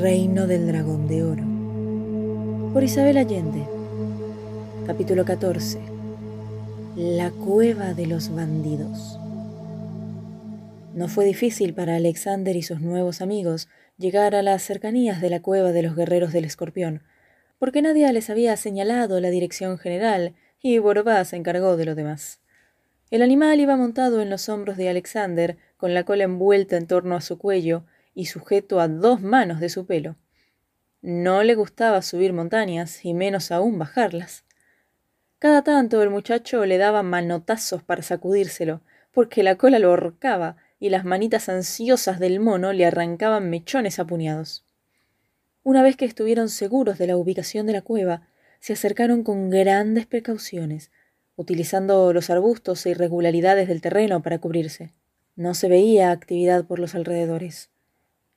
Reino del dragón de oro. Por Isabel Allende. Capítulo 14. La cueva de los bandidos. No fue difícil para Alexander y sus nuevos amigos llegar a las cercanías de la cueva de los guerreros del escorpión, porque nadie les había señalado la dirección general y Borobá se encargó de lo demás. El animal iba montado en los hombros de Alexander, con la cola envuelta en torno a su cuello, y sujeto a dos manos de su pelo. No le gustaba subir montañas y menos aún bajarlas. Cada tanto el muchacho le daba manotazos para sacudírselo, porque la cola lo ahorcaba y las manitas ansiosas del mono le arrancaban mechones a puñados. Una vez que estuvieron seguros de la ubicación de la cueva, se acercaron con grandes precauciones, utilizando los arbustos e irregularidades del terreno para cubrirse. No se veía actividad por los alrededores.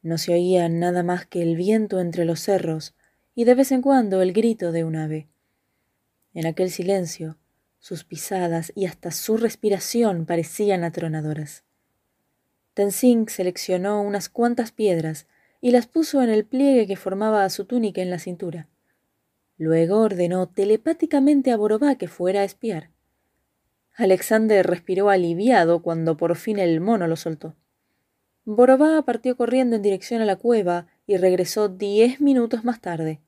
No se oía nada más que el viento entre los cerros y de vez en cuando el grito de un ave. En aquel silencio, sus pisadas y hasta su respiración parecían atronadoras. Tenzing seleccionó unas cuantas piedras y las puso en el pliegue que formaba su túnica en la cintura. Luego ordenó telepáticamente a Borobá que fuera a espiar. Alexander respiró aliviado cuando por fin el mono lo soltó. Borobá partió corriendo en dirección a la cueva y regresó diez minutos más tarde.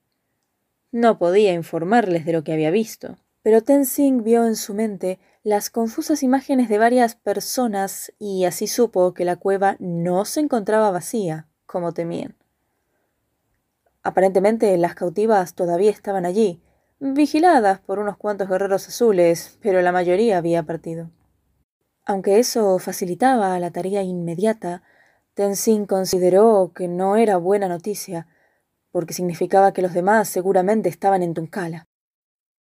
No podía informarles de lo que había visto, pero Tenzing vio en su mente las confusas imágenes de varias personas y así supo que la cueva no se encontraba vacía, como temían. Aparentemente las cautivas todavía estaban allí, vigiladas por unos cuantos guerreros azules, pero la mayoría había partido. Aunque eso facilitaba la tarea inmediata, Tenzin consideró que no era buena noticia, porque significaba que los demás seguramente estaban en Tunkala.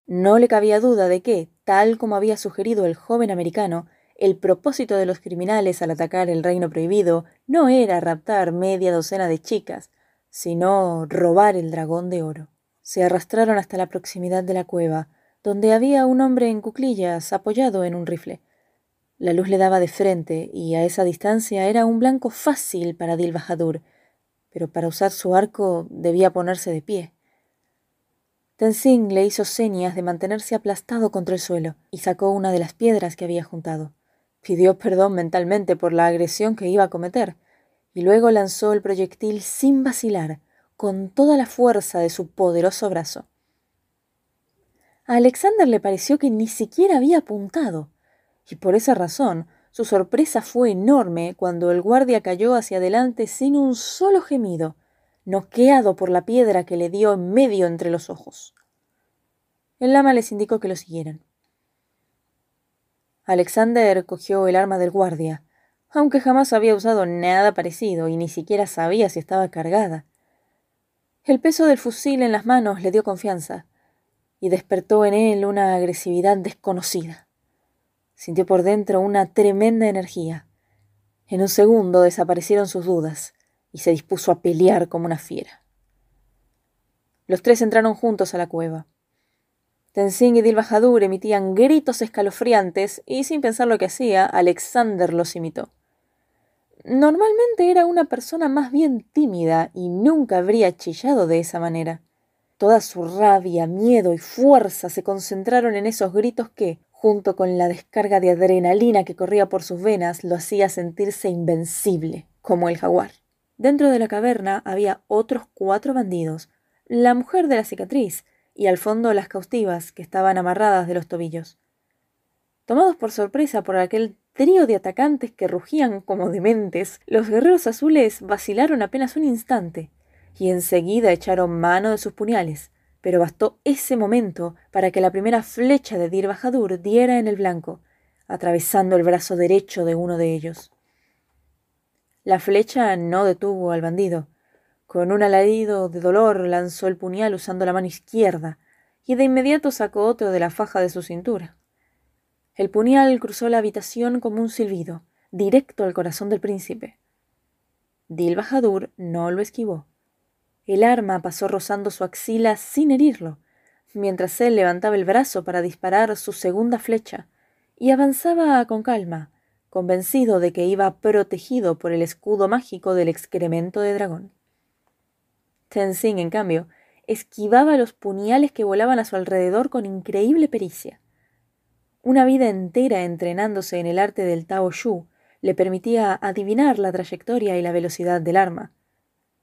No le cabía duda de que, tal como había sugerido el joven americano, el propósito de los criminales al atacar el reino prohibido no era raptar media docena de chicas, sino robar el dragón de oro. Se arrastraron hasta la proximidad de la cueva, donde había un hombre en cuclillas apoyado en un rifle. La luz le daba de frente y a esa distancia era un blanco fácil para Dil Bahadur, pero para usar su arco debía ponerse de pie. Tenzing le hizo señas de mantenerse aplastado contra el suelo y sacó una de las piedras que había juntado. Pidió perdón mentalmente por la agresión que iba a cometer y luego lanzó el proyectil sin vacilar, con toda la fuerza de su poderoso brazo. A Alexander le pareció que ni siquiera había apuntado y por esa razón su sorpresa fue enorme cuando el guardia cayó hacia adelante sin un solo gemido, noqueado por la piedra que le dio en medio entre los ojos. El lama les indicó que lo siguieran. Alexander cogió el arma del guardia, aunque jamás había usado nada parecido y ni siquiera sabía si estaba cargada. El peso del fusil en las manos le dio confianza y despertó en él una agresividad desconocida. Sintió por dentro una tremenda energía. En un segundo desaparecieron sus dudas y se dispuso a pelear como una fiera. Los tres entraron juntos a la cueva. Tenzing y Dilbajadur emitían gritos escalofriantes y sin pensar lo que hacía, Alexander los imitó. Normalmente era una persona más bien tímida y nunca habría chillado de esa manera. Toda su rabia, miedo y fuerza se concentraron en esos gritos que, junto con la descarga de adrenalina que corría por sus venas, lo hacía sentirse invencible, como el jaguar. Dentro de la caverna había otros cuatro bandidos, la mujer de la cicatriz y al fondo las cautivas que estaban amarradas de los tobillos. Tomados por sorpresa por aquel trío de atacantes que rugían como dementes, los guerreros azules vacilaron apenas un instante y enseguida echaron mano de sus puñales, pero bastó ese momento para que la primera flecha de Dir Bahadur diera en el blanco, atravesando el brazo derecho de uno de ellos. La flecha no detuvo al bandido. Con un alarido de dolor lanzó el puñal usando la mano izquierda y de inmediato sacó otro de la faja de su cintura. El puñal cruzó la habitación como un silbido, directo al corazón del príncipe. Dil Bahadur no lo esquivó. El arma pasó rozando su axila sin herirlo, mientras él levantaba el brazo para disparar su segunda flecha, y avanzaba con calma, convencido de que iba protegido por el escudo mágico del excremento de dragón. Tenzin, en cambio, esquivaba los puñales que volaban a su alrededor con increíble pericia. Una vida entera entrenándose en el arte del Tao Shu le permitía adivinar la trayectoria y la velocidad del arma.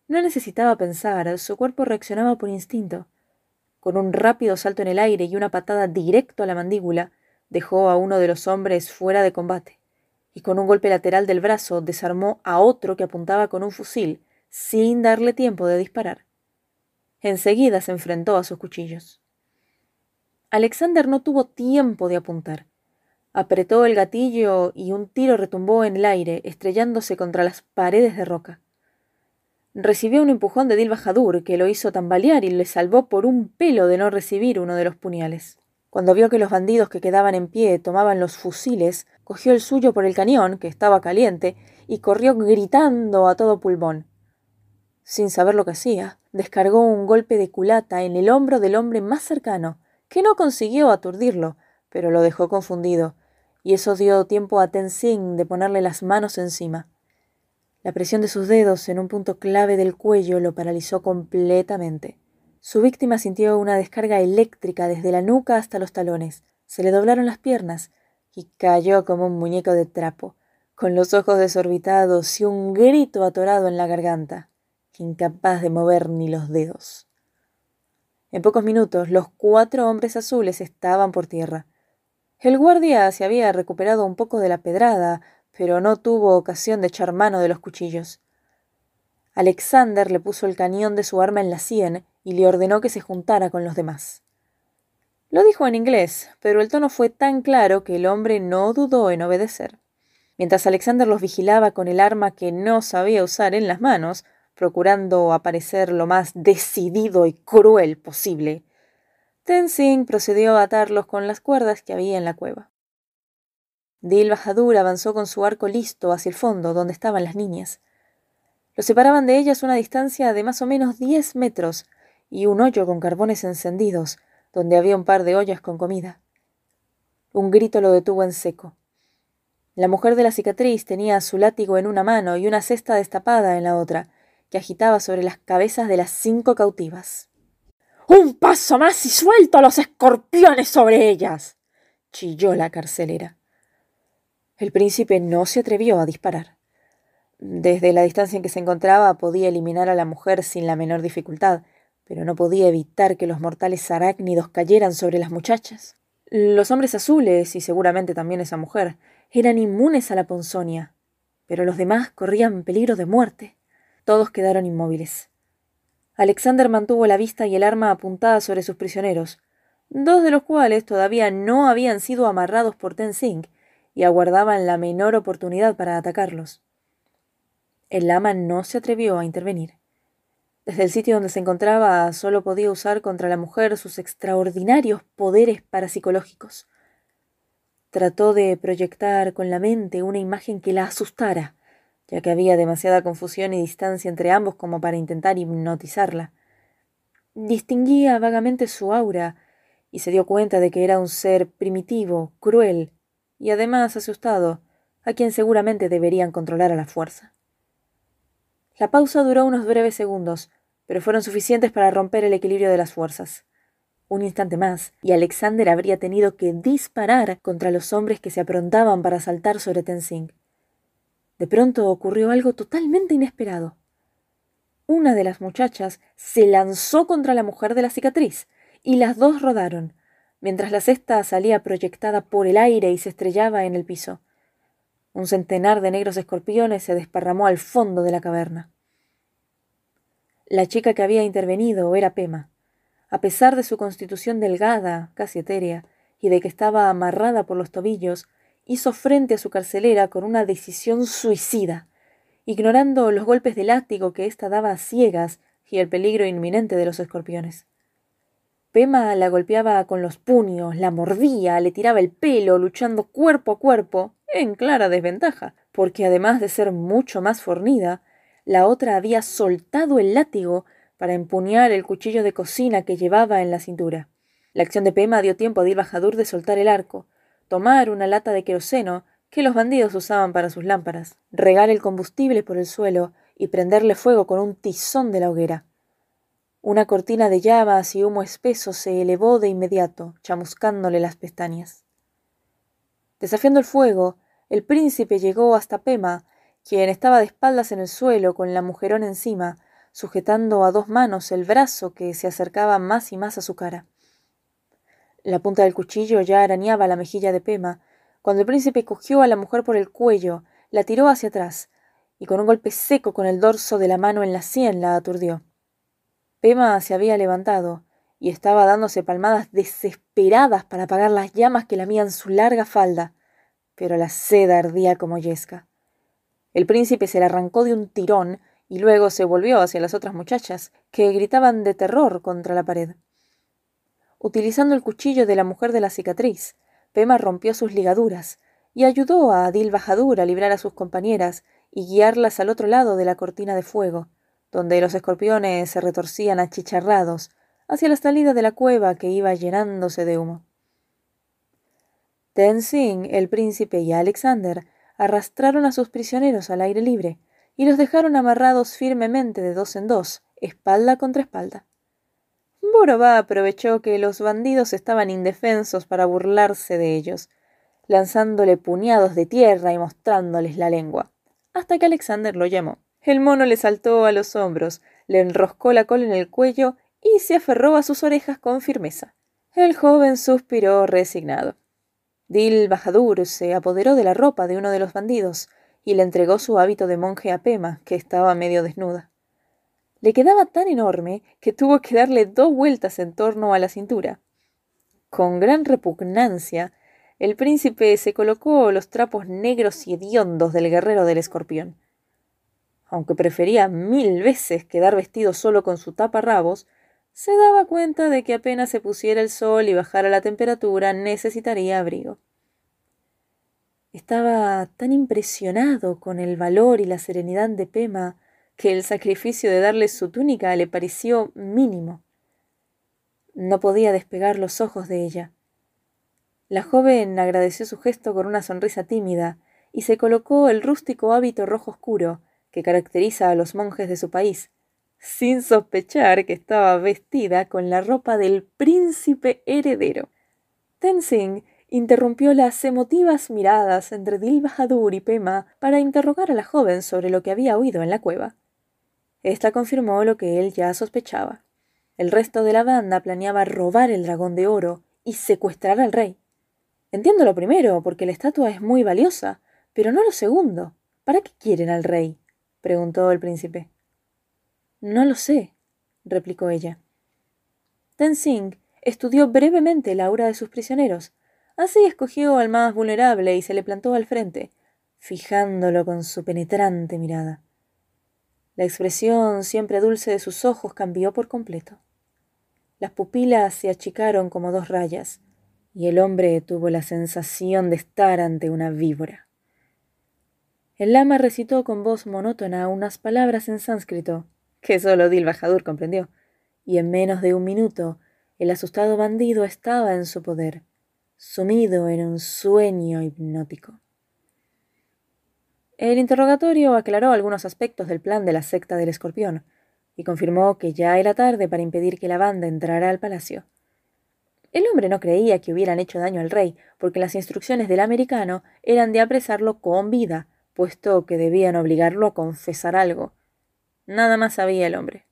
No necesitaba pensar, su cuerpo reaccionaba por instinto. Con un rápido salto en el aire y una patada directo a la mandíbula, dejó a uno de los hombres fuera de combate, y con un golpe lateral del brazo desarmó a otro que apuntaba con un fusil, sin darle tiempo de disparar. Enseguida se enfrentó a sus cuchillos. Alexander no tuvo tiempo de apuntar. Apretó el gatillo y un tiro retumbó en el aire, estrellándose contra las paredes de roca. Recibió un empujón de Dilbajadur que lo hizo tambalear y le salvó por un pelo de no recibir uno de los puñales. Cuando vio que los bandidos que quedaban en pie tomaban los fusiles, cogió el suyo por el cañón, que estaba caliente, y corrió gritando a todo pulmón. Sin saber lo que hacía, descargó un golpe de culata en el hombro del hombre más cercano, que no consiguió aturdirlo, pero lo dejó confundido, y eso dio tiempo a Tenzin de ponerle las manos encima. La presión de sus dedos en un punto clave del cuello lo paralizó completamente. Su víctima sintió una descarga eléctrica desde la nuca hasta los talones. Se le doblaron las piernas y cayó como un muñeco de trapo, con los ojos desorbitados y un grito atorado en la garganta, incapaz de mover ni los dedos. En pocos minutos los cuatro hombres azules estaban por tierra. El guardia se había recuperado un poco de la pedrada, pero no tuvo ocasión de echar mano de los cuchillos. Alexander le puso el cañón de su arma en la sien y le ordenó que se juntara con los demás. Lo dijo en inglés, pero el tono fue tan claro que el hombre no dudó en obedecer. Mientras Alexander los vigilaba con el arma que no sabía usar en las manos, procurando aparecer lo más decidido y cruel posible, Tenzing procedió a atarlos con las cuerdas que había en la cueva. Dil Bahadur avanzó con su arco listo hacia el fondo, donde estaban las niñas. Los separaban de ellas una distancia de más o menos diez metros y un hoyo con carbones encendidos, donde había un par de ollas con comida. Un grito lo detuvo en seco. La mujer de la cicatriz tenía su látigo en una mano y una cesta destapada en la otra, que agitaba sobre las cabezas de las cinco cautivas. Un paso más y suelto a los escorpiones sobre ellas. chilló la carcelera. El príncipe no se atrevió a disparar. Desde la distancia en que se encontraba podía eliminar a la mujer sin la menor dificultad, pero no podía evitar que los mortales arácnidos cayeran sobre las muchachas. Los hombres azules, y seguramente también esa mujer, eran inmunes a la ponzonia, pero los demás corrían peligro de muerte. Todos quedaron inmóviles. Alexander mantuvo la vista y el arma apuntada sobre sus prisioneros, dos de los cuales todavía no habían sido amarrados por Tenzing y aguardaban la menor oportunidad para atacarlos. El lama no se atrevió a intervenir. Desde el sitio donde se encontraba solo podía usar contra la mujer sus extraordinarios poderes parapsicológicos. Trató de proyectar con la mente una imagen que la asustara, ya que había demasiada confusión y distancia entre ambos como para intentar hipnotizarla. Distinguía vagamente su aura y se dio cuenta de que era un ser primitivo, cruel y además asustado, a quien seguramente deberían controlar a la fuerza. La pausa duró unos breves segundos, pero fueron suficientes para romper el equilibrio de las fuerzas. Un instante más, y Alexander habría tenido que disparar contra los hombres que se aprontaban para saltar sobre Tenzing. De pronto ocurrió algo totalmente inesperado. Una de las muchachas se lanzó contra la mujer de la cicatriz, y las dos rodaron, mientras la cesta salía proyectada por el aire y se estrellaba en el piso. Un centenar de negros escorpiones se desparramó al fondo de la caverna. La chica que había intervenido era Pema. A pesar de su constitución delgada, casi etérea, y de que estaba amarrada por los tobillos, hizo frente a su carcelera con una decisión suicida, ignorando los golpes de látigo que ésta daba a ciegas y el peligro inminente de los escorpiones. Pema la golpeaba con los puños, la mordía, le tiraba el pelo, luchando cuerpo a cuerpo, en clara desventaja, porque además de ser mucho más fornida, la otra había soltado el látigo para empuñar el cuchillo de cocina que llevaba en la cintura. La acción de Pema dio tiempo a Dilbajadur de soltar el arco, tomar una lata de queroseno que los bandidos usaban para sus lámparas, regar el combustible por el suelo y prenderle fuego con un tizón de la hoguera. Una cortina de llamas y humo espeso se elevó de inmediato, chamuscándole las pestañas. Desafiando el fuego, el príncipe llegó hasta Pema, quien estaba de espaldas en el suelo con la mujerón encima, sujetando a dos manos el brazo que se acercaba más y más a su cara. La punta del cuchillo ya arañaba la mejilla de Pema, cuando el príncipe cogió a la mujer por el cuello, la tiró hacia atrás, y con un golpe seco con el dorso de la mano en la sien la aturdió. Pema se había levantado y estaba dándose palmadas desesperadas para apagar las llamas que lamían su larga falda, pero la seda ardía como yesca. El príncipe se la arrancó de un tirón y luego se volvió hacia las otras muchachas, que gritaban de terror contra la pared. Utilizando el cuchillo de la mujer de la cicatriz, Pema rompió sus ligaduras y ayudó a Adil Bajadur a librar a sus compañeras y guiarlas al otro lado de la cortina de fuego, donde los escorpiones se retorcían achicharrados hacia la salida de la cueva que iba llenándose de humo. Tenzing, el príncipe y Alexander arrastraron a sus prisioneros al aire libre, y los dejaron amarrados firmemente de dos en dos, espalda contra espalda. Borobá aprovechó que los bandidos estaban indefensos para burlarse de ellos, lanzándole puñados de tierra y mostrándoles la lengua, hasta que Alexander lo llamó. El mono le saltó a los hombros, le enroscó la cola en el cuello y se aferró a sus orejas con firmeza. El joven suspiró resignado. Dil Bahadur se apoderó de la ropa de uno de los bandidos, y le entregó su hábito de monje a Pema, que estaba medio desnuda. Le quedaba tan enorme que tuvo que darle dos vueltas en torno a la cintura. Con gran repugnancia, el príncipe se colocó los trapos negros y hediondos del guerrero del escorpión. Aunque prefería mil veces quedar vestido solo con su taparrabos, se daba cuenta de que apenas se pusiera el sol y bajara la temperatura necesitaría abrigo. Estaba tan impresionado con el valor y la serenidad de Pema que el sacrificio de darle su túnica le pareció mínimo. No podía despegar los ojos de ella. La joven agradeció su gesto con una sonrisa tímida y se colocó el rústico hábito rojo oscuro que caracteriza a los monjes de su país, sin sospechar que estaba vestida con la ropa del príncipe heredero. Tenzing interrumpió las emotivas miradas entre Dil Bahadur y Pema para interrogar a la joven sobre lo que había oído en la cueva. Esta confirmó lo que él ya sospechaba. El resto de la banda planeaba robar el dragón de oro y secuestrar al rey. Entiendo lo primero, porque la estatua es muy valiosa, pero no lo segundo. ¿Para qué quieren al rey? Preguntó el príncipe. No lo sé, replicó ella. Tenzing estudió brevemente la aura de sus prisioneros, Así escogió al más vulnerable y se le plantó al frente, fijándolo con su penetrante mirada. La expresión siempre dulce de sus ojos cambió por completo. Las pupilas se achicaron como dos rayas, y el hombre tuvo la sensación de estar ante una víbora. El lama recitó con voz monótona unas palabras en sánscrito, que solo Dil Bajadur comprendió, y en menos de un minuto el asustado bandido estaba en su poder sumido en un sueño hipnótico. El interrogatorio aclaró algunos aspectos del plan de la secta del escorpión y confirmó que ya era tarde para impedir que la banda entrara al palacio. El hombre no creía que hubieran hecho daño al rey, porque las instrucciones del americano eran de apresarlo con vida, puesto que debían obligarlo a confesar algo. Nada más sabía el hombre.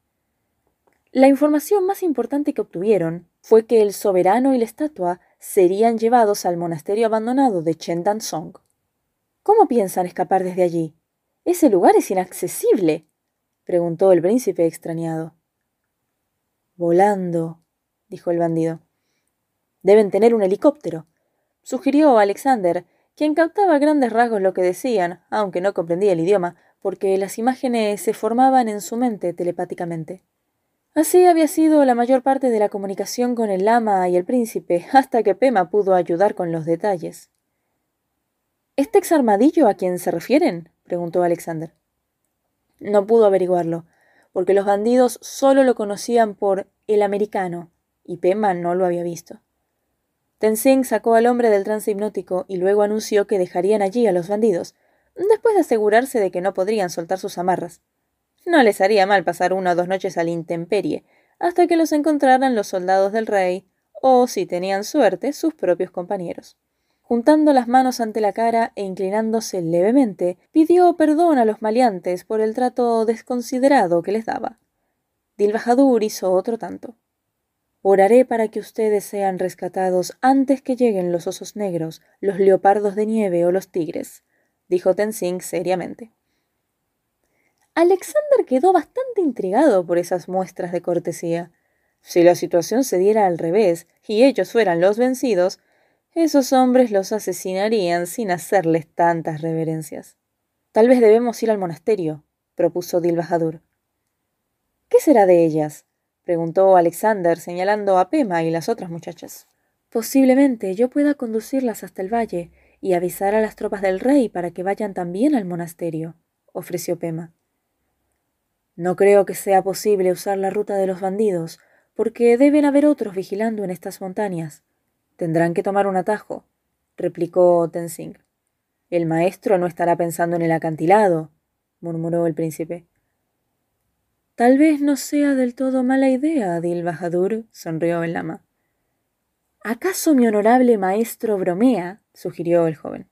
La información más importante que obtuvieron fue que el soberano y la estatua serían llevados al monasterio abandonado de Song. ¿Cómo piensan escapar desde allí? Ese lugar es inaccesible, preguntó el príncipe extrañado. Volando, dijo el bandido. Deben tener un helicóptero, sugirió Alexander, quien captaba grandes rasgos lo que decían, aunque no comprendía el idioma, porque las imágenes se formaban en su mente telepáticamente. Así había sido la mayor parte de la comunicación con el lama y el príncipe, hasta que Pema pudo ayudar con los detalles. ¿Este ex armadillo a quién se refieren? preguntó Alexander. No pudo averiguarlo, porque los bandidos solo lo conocían por el americano, y Pema no lo había visto. Tenzing sacó al hombre del trance hipnótico y luego anunció que dejarían allí a los bandidos, después de asegurarse de que no podrían soltar sus amarras. No les haría mal pasar una o dos noches a la intemperie, hasta que los encontraran los soldados del rey, o, si tenían suerte, sus propios compañeros. Juntando las manos ante la cara e inclinándose levemente, pidió perdón a los maleantes por el trato desconsiderado que les daba. Dilbajadur hizo otro tanto. Oraré para que ustedes sean rescatados antes que lleguen los osos negros, los leopardos de nieve o los tigres, dijo Tenzing seriamente. Alexander quedó bastante intrigado por esas muestras de cortesía. Si la situación se diera al revés y ellos fueran los vencidos, esos hombres los asesinarían sin hacerles tantas reverencias. Tal vez debemos ir al monasterio, propuso Dilbajadur. ¿Qué será de ellas? Preguntó Alexander, señalando a Pema y las otras muchachas. Posiblemente yo pueda conducirlas hasta el valle y avisar a las tropas del rey para que vayan también al monasterio, ofreció Pema. No creo que sea posible usar la ruta de los bandidos, porque deben haber otros vigilando en estas montañas. Tendrán que tomar un atajo, replicó Tenzing. El maestro no estará pensando en el acantilado, murmuró el príncipe. Tal vez no sea del todo mala idea, Adil Bahadur, sonrió el lama. ¿Acaso mi honorable maestro bromea? sugirió el joven.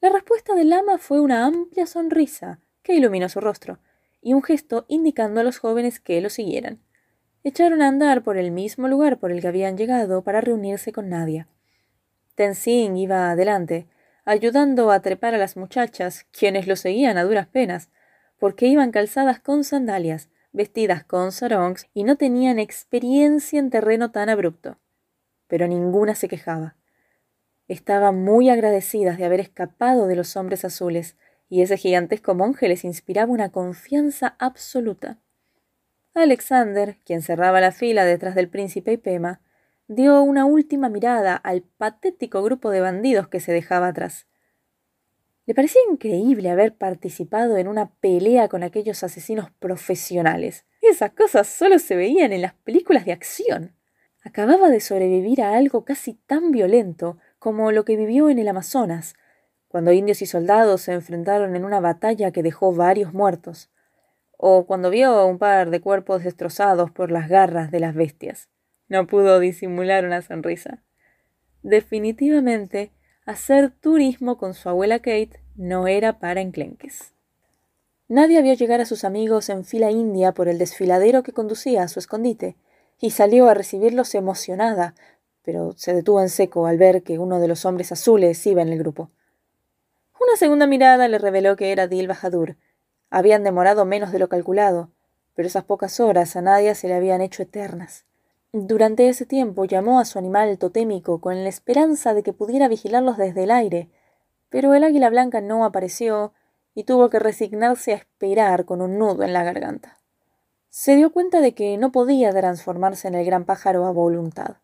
La respuesta del lama fue una amplia sonrisa que iluminó su rostro y un gesto indicando a los jóvenes que lo siguieran. Echaron a andar por el mismo lugar por el que habían llegado para reunirse con Nadia. Tenzin iba adelante, ayudando a trepar a las muchachas, quienes lo seguían a duras penas, porque iban calzadas con sandalias, vestidas con sarongs y no tenían experiencia en terreno tan abrupto. Pero ninguna se quejaba. Estaban muy agradecidas de haber escapado de los hombres azules, y ese gigantesco monje les inspiraba una confianza absoluta. Alexander, quien cerraba la fila detrás del príncipe y Pema, dio una última mirada al patético grupo de bandidos que se dejaba atrás. Le parecía increíble haber participado en una pelea con aquellos asesinos profesionales. Esas cosas solo se veían en las películas de acción. Acababa de sobrevivir a algo casi tan violento como lo que vivió en el Amazonas, cuando indios y soldados se enfrentaron en una batalla que dejó varios muertos, o cuando vio un par de cuerpos destrozados por las garras de las bestias. No pudo disimular una sonrisa. Definitivamente, hacer turismo con su abuela Kate no era para enclenques. Nadie vio llegar a sus amigos en fila india por el desfiladero que conducía a su escondite, y salió a recibirlos emocionada, pero se detuvo en seco al ver que uno de los hombres azules iba en el grupo. Una segunda mirada le reveló que era Dil Bahadur. Habían demorado menos de lo calculado, pero esas pocas horas a nadie se le habían hecho eternas. Durante ese tiempo llamó a su animal totémico con la esperanza de que pudiera vigilarlos desde el aire, pero el águila blanca no apareció y tuvo que resignarse a esperar con un nudo en la garganta. Se dio cuenta de que no podía transformarse en el gran pájaro a voluntad.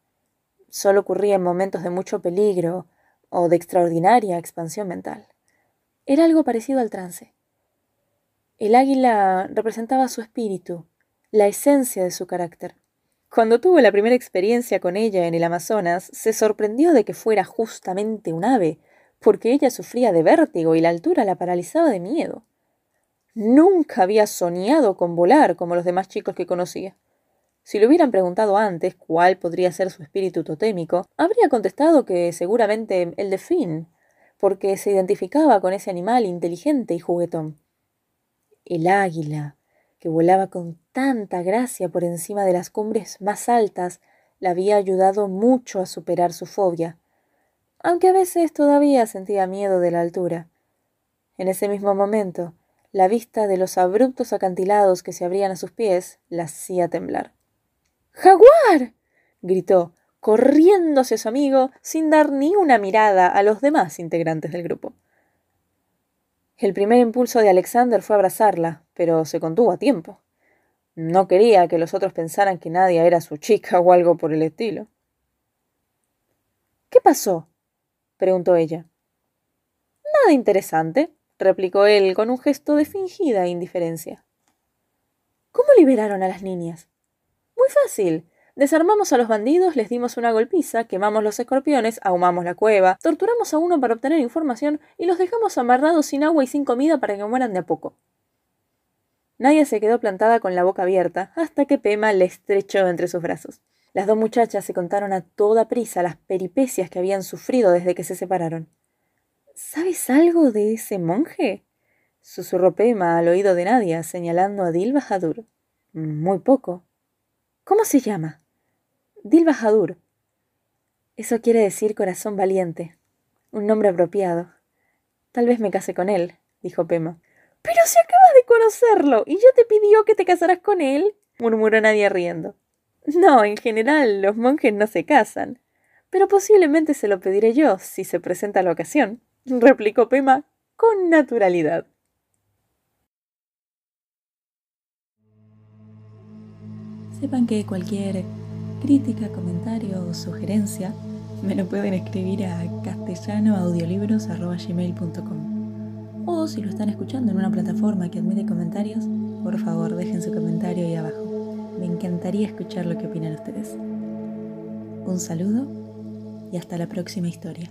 Solo ocurría en momentos de mucho peligro o de extraordinaria expansión mental. Era algo parecido al trance. El águila representaba su espíritu, la esencia de su carácter. Cuando tuvo la primera experiencia con ella en el Amazonas, se sorprendió de que fuera justamente un ave, porque ella sufría de vértigo y la altura la paralizaba de miedo. Nunca había soñado con volar como los demás chicos que conocía. Si le hubieran preguntado antes cuál podría ser su espíritu totémico, habría contestado que seguramente el de Finn, porque se identificaba con ese animal inteligente y juguetón. El águila, que volaba con tanta gracia por encima de las cumbres más altas, la había ayudado mucho a superar su fobia, aunque a veces todavía sentía miedo de la altura. En ese mismo momento, la vista de los abruptos acantilados que se abrían a sus pies la hacía temblar. ¡Jaguar! gritó, corriendo hacia su amigo sin dar ni una mirada a los demás integrantes del grupo. El primer impulso de Alexander fue abrazarla, pero se contuvo a tiempo. No quería que los otros pensaran que Nadia era su chica o algo por el estilo. ¿Qué pasó? preguntó ella. Nada interesante, replicó él con un gesto de fingida indiferencia. ¿Cómo liberaron a las niñas? Muy fácil. Desarmamos a los bandidos, les dimos una golpiza, quemamos los escorpiones, ahumamos la cueva, torturamos a uno para obtener información y los dejamos amarrados sin agua y sin comida para que mueran de a poco. Nadia se quedó plantada con la boca abierta hasta que Pema le estrechó entre sus brazos. Las dos muchachas se contaron a toda prisa las peripecias que habían sufrido desde que se separaron. ¿Sabes algo de ese monje? susurró Pema al oído de Nadia, señalando a Dil Bahadur. Muy poco. ¿Cómo se llama? Dil Bahadur. Eso quiere decir corazón valiente. Un nombre apropiado. Tal vez me case con él, dijo Pema. Pero si acabas de conocerlo y ya te pidió que te casarás con él, murmuró Nadia riendo. No, en general los monjes no se casan. Pero posiblemente se lo pediré yo si se presenta la ocasión, replicó Pema con naturalidad. Sepan que cualquier crítica, comentario o sugerencia me lo pueden escribir a castellanoaudiolibros.gmail.com O si lo están escuchando en una plataforma que admite comentarios, por favor dejen su comentario ahí abajo. Me encantaría escuchar lo que opinan ustedes. Un saludo y hasta la próxima historia.